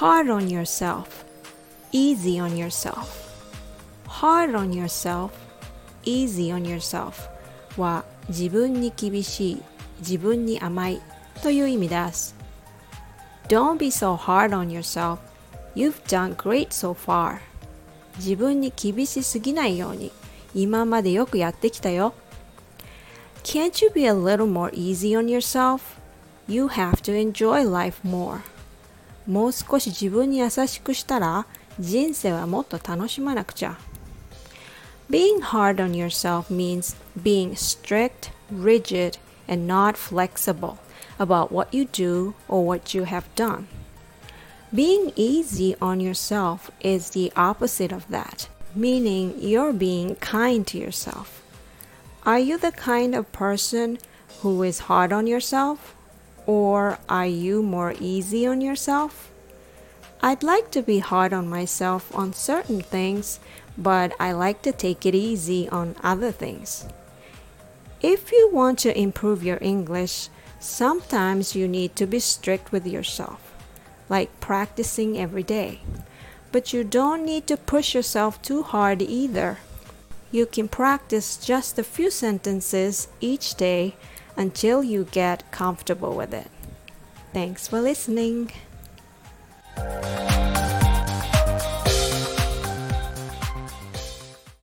hard on yourself, easy on yourself. hard on yourself, easy on yourself は自分に厳しい、自分に甘いという意味です。Don't be so hard on yourself. You've done great so far. 自分に厳しすぎないように今までよくやってきたよ。Can't you be a little more easy on yourself? You have to enjoy life more. もう少し自分に優しくしたら人生はもっと楽しまなくちゃ。Being hard on yourself means being strict, rigid, and not flexible about what you do or what you have done. Being easy on yourself is the opposite of that, meaning you're being kind to yourself. Are you the kind of person who is hard on yourself? Or are you more easy on yourself? I'd like to be hard on myself on certain things, but I like to take it easy on other things. If you want to improve your English, sometimes you need to be strict with yourself, like practicing every day. But you don't need to push yourself too hard either. You can practice just a few sentences each day until you get comfortable with it. Thanks for listening.